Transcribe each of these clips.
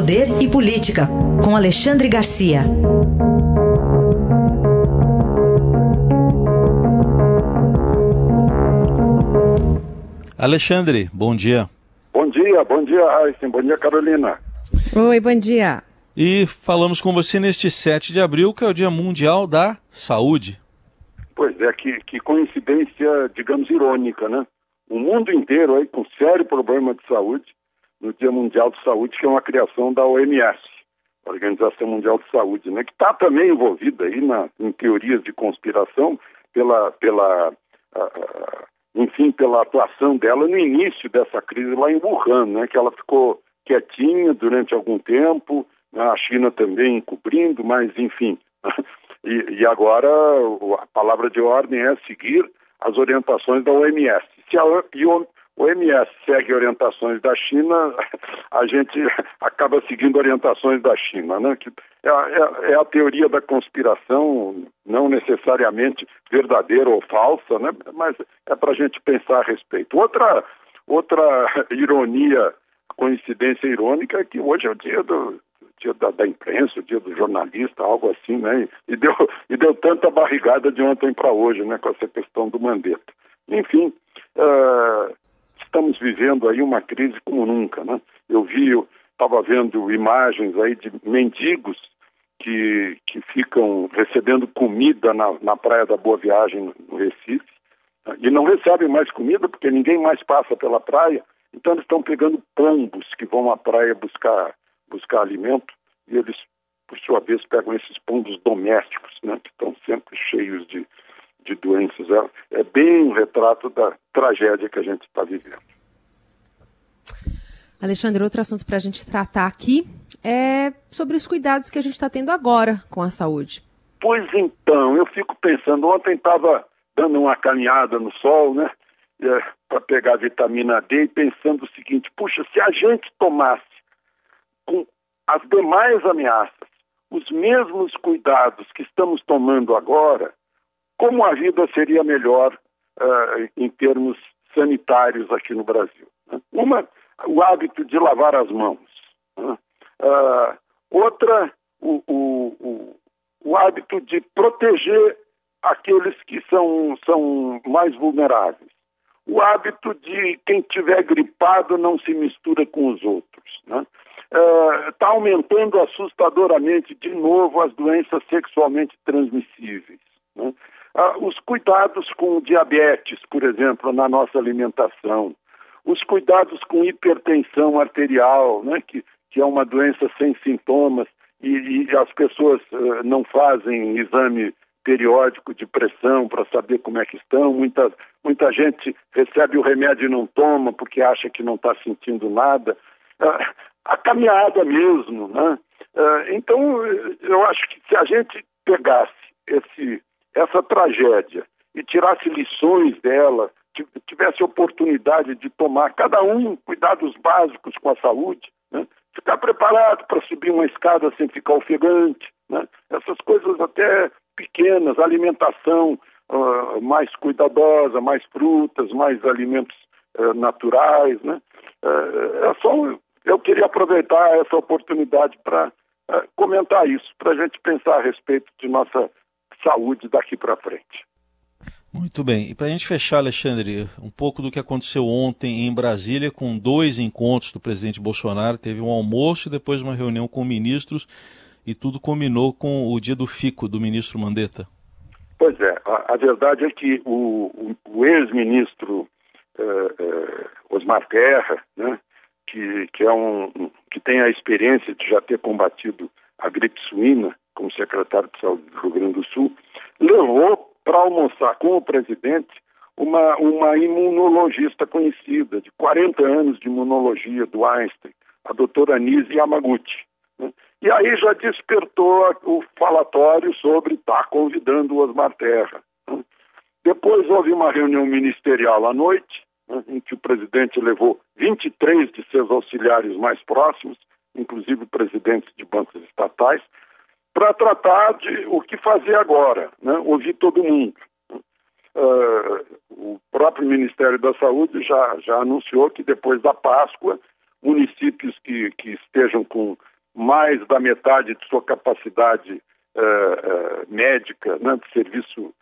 Poder e Política, com Alexandre Garcia. Alexandre, bom dia. Bom dia, bom dia, Raíssa. Bom dia, Carolina. Oi, bom dia. E falamos com você neste 7 de abril, que é o Dia Mundial da Saúde. Pois é, que, que coincidência, digamos, irônica, né? O mundo inteiro aí com sério problema de saúde no Dia Mundial de Saúde, que é uma criação da OMS, Organização Mundial de Saúde, né? Que está também envolvida aí na, em teorias de conspiração pela, pela enfim, pela atuação dela no início dessa crise lá em Wuhan, né? Que ela ficou quietinha durante algum tempo, né, a China também cobrindo, mas enfim. e, e, agora a palavra de ordem é seguir as orientações da OMS. Se a OMS segue orientações da China, a gente acaba seguindo orientações da China, né? Que é, é, é a teoria da conspiração, não necessariamente verdadeira ou falsa, né? Mas é para a gente pensar a respeito. Outra, outra ironia coincidência irônica é que hoje é o dia do dia da, da imprensa, o dia do jornalista, algo assim, né? E, deu, e deu tanta barrigada de ontem para hoje, né? Com essa questão do Mandetta. Enfim, uh, estamos vivendo aí uma crise como nunca, né? Eu vi, estava vendo imagens aí de mendigos que, que ficam recebendo comida na, na praia da Boa Viagem, no Recife, e não recebem mais comida porque ninguém mais passa pela praia então eles estão pegando pombos que vão à praia buscar, buscar alimento e eles, por sua vez, pegam esses pombos domésticos, né, que estão sempre cheios de, de doenças. É, é bem um retrato da tragédia que a gente está vivendo. Alexandre, outro assunto para a gente tratar aqui é sobre os cuidados que a gente está tendo agora com a saúde. Pois então, eu fico pensando, ontem estava dando uma caminhada no sol, né? é, para pegar vitamina D e pensando o seguinte: puxa, se a gente tomasse com as demais ameaças os mesmos cuidados que estamos tomando agora, como a vida seria melhor uh, em termos sanitários aqui no Brasil? Né? Uma, o hábito de lavar as mãos. Né? Uh, outra, o, o, o, o hábito de proteger aqueles que são, são mais vulneráveis o hábito de quem tiver gripado não se mistura com os outros. Está né? uh, aumentando assustadoramente de novo as doenças sexualmente transmissíveis. Né? Uh, os cuidados com diabetes, por exemplo, na nossa alimentação, os cuidados com hipertensão arterial, né? que, que é uma doença sem sintomas e, e as pessoas uh, não fazem exame periódico de pressão para saber como é que estão. Muita, muita gente recebe o remédio e não toma porque acha que não está sentindo nada. Ah, a caminhada mesmo, né? Ah, então, eu acho que se a gente pegasse esse, essa tragédia e tirasse lições dela, tivesse oportunidade de tomar cada um cuidados básicos com a saúde, né? ficar preparado para subir uma escada sem ficar ofegante, né? essas coisas até pequenas, alimentação uh, mais cuidadosa, mais frutas, mais alimentos uh, naturais, né? Uh, é só, eu queria aproveitar essa oportunidade para comentar isso, para a gente pensar a respeito de nossa saúde daqui para frente. Muito bem. E para a gente fechar, Alexandre, um pouco do que aconteceu ontem em Brasília, com dois encontros do presidente Bolsonaro, teve um almoço e depois uma reunião com ministros e tudo combinou com o dia do fico do ministro Mandetta. Pois é, a, a verdade é que o, o, o ex-ministro uh, uh, Osmar Terra, né, que, que, é um, que tem a experiência de já ter combatido a gripe suína como secretário de saúde do Rio Grande do Sul, levou para almoçar com o presidente uma, uma imunologista conhecida, de 40 anos de imunologia do Einstein, a doutora Anise Yamaguchi. Né? E aí já despertou o falatório sobre estar tá convidando o Osmar Terra. Né? Depois houve uma reunião ministerial à noite, né, em que o presidente levou 23 de seus auxiliares mais próximos, inclusive presidentes de bancos estatais, para tratar de o que fazer agora, né? ouvir todo mundo. Uh, o próprio Ministério da Saúde já, já anunciou que depois da Páscoa, municípios que, que estejam com mais da metade de sua capacidade uh, uh, médica, né, de serviço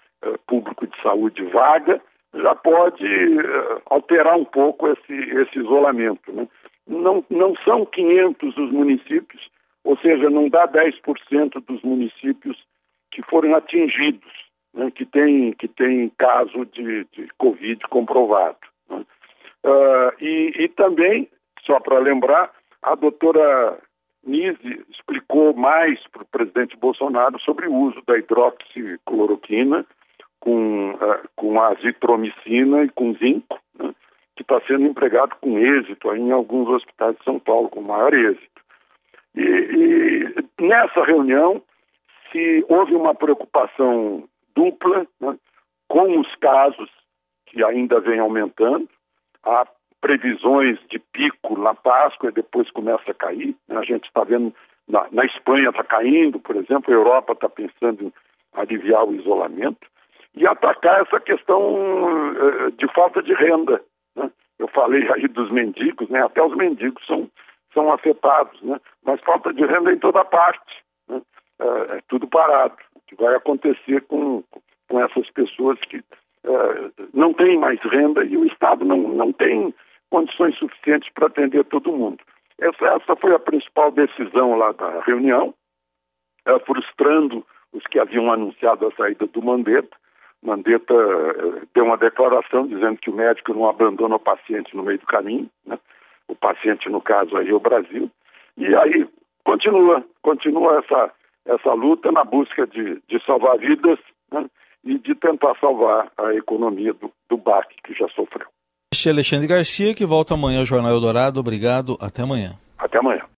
público de saúde vaga, já pode alterar um pouco esse, esse isolamento. Né? Não, não são 500 os municípios, ou seja, não dá 10% dos municípios que foram atingidos, né, que tem que tem caso de, de Covid comprovado. Né? Uh, e, e, também, só para lembrar, a doutora Nise explicou mais para o presidente Bolsonaro sobre o uso da hidroxicloroquina com, uh, com azitromicina e com zinco, né, que está sendo empregado com êxito em alguns hospitais de São Paulo, com maior êxito. E, e nessa reunião se houve uma preocupação dupla né, com os casos que ainda vem aumentando, há previsões de pico na Páscoa e depois começa a cair. Né, a gente está vendo na, na Espanha está caindo, por exemplo, a Europa está pensando em aliviar o isolamento e atacar essa questão uh, de falta de renda. Né? Eu falei aí dos mendigos, né? até os mendigos são, são afetados, né? mas falta de renda em toda parte. Né? Uh, é tudo parado. O que vai acontecer com, com essas pessoas que uh, não têm mais renda e o Estado não, não tem condições suficientes para atender todo mundo. Essa, essa foi a principal decisão lá da reunião, frustrando os que haviam anunciado a saída do Mandetta. Mandetta uh, deu uma declaração dizendo que o médico não abandona o paciente no meio do caminho, né? O paciente, no caso, aí é o Brasil. E aí continua, continua essa, essa luta na busca de, de salvar vidas né? e de tentar salvar a economia do, do BAC, que já sofreu. Este é Alexandre Garcia, que volta amanhã ao Jornal Eldorado. Obrigado, até amanhã. Até amanhã.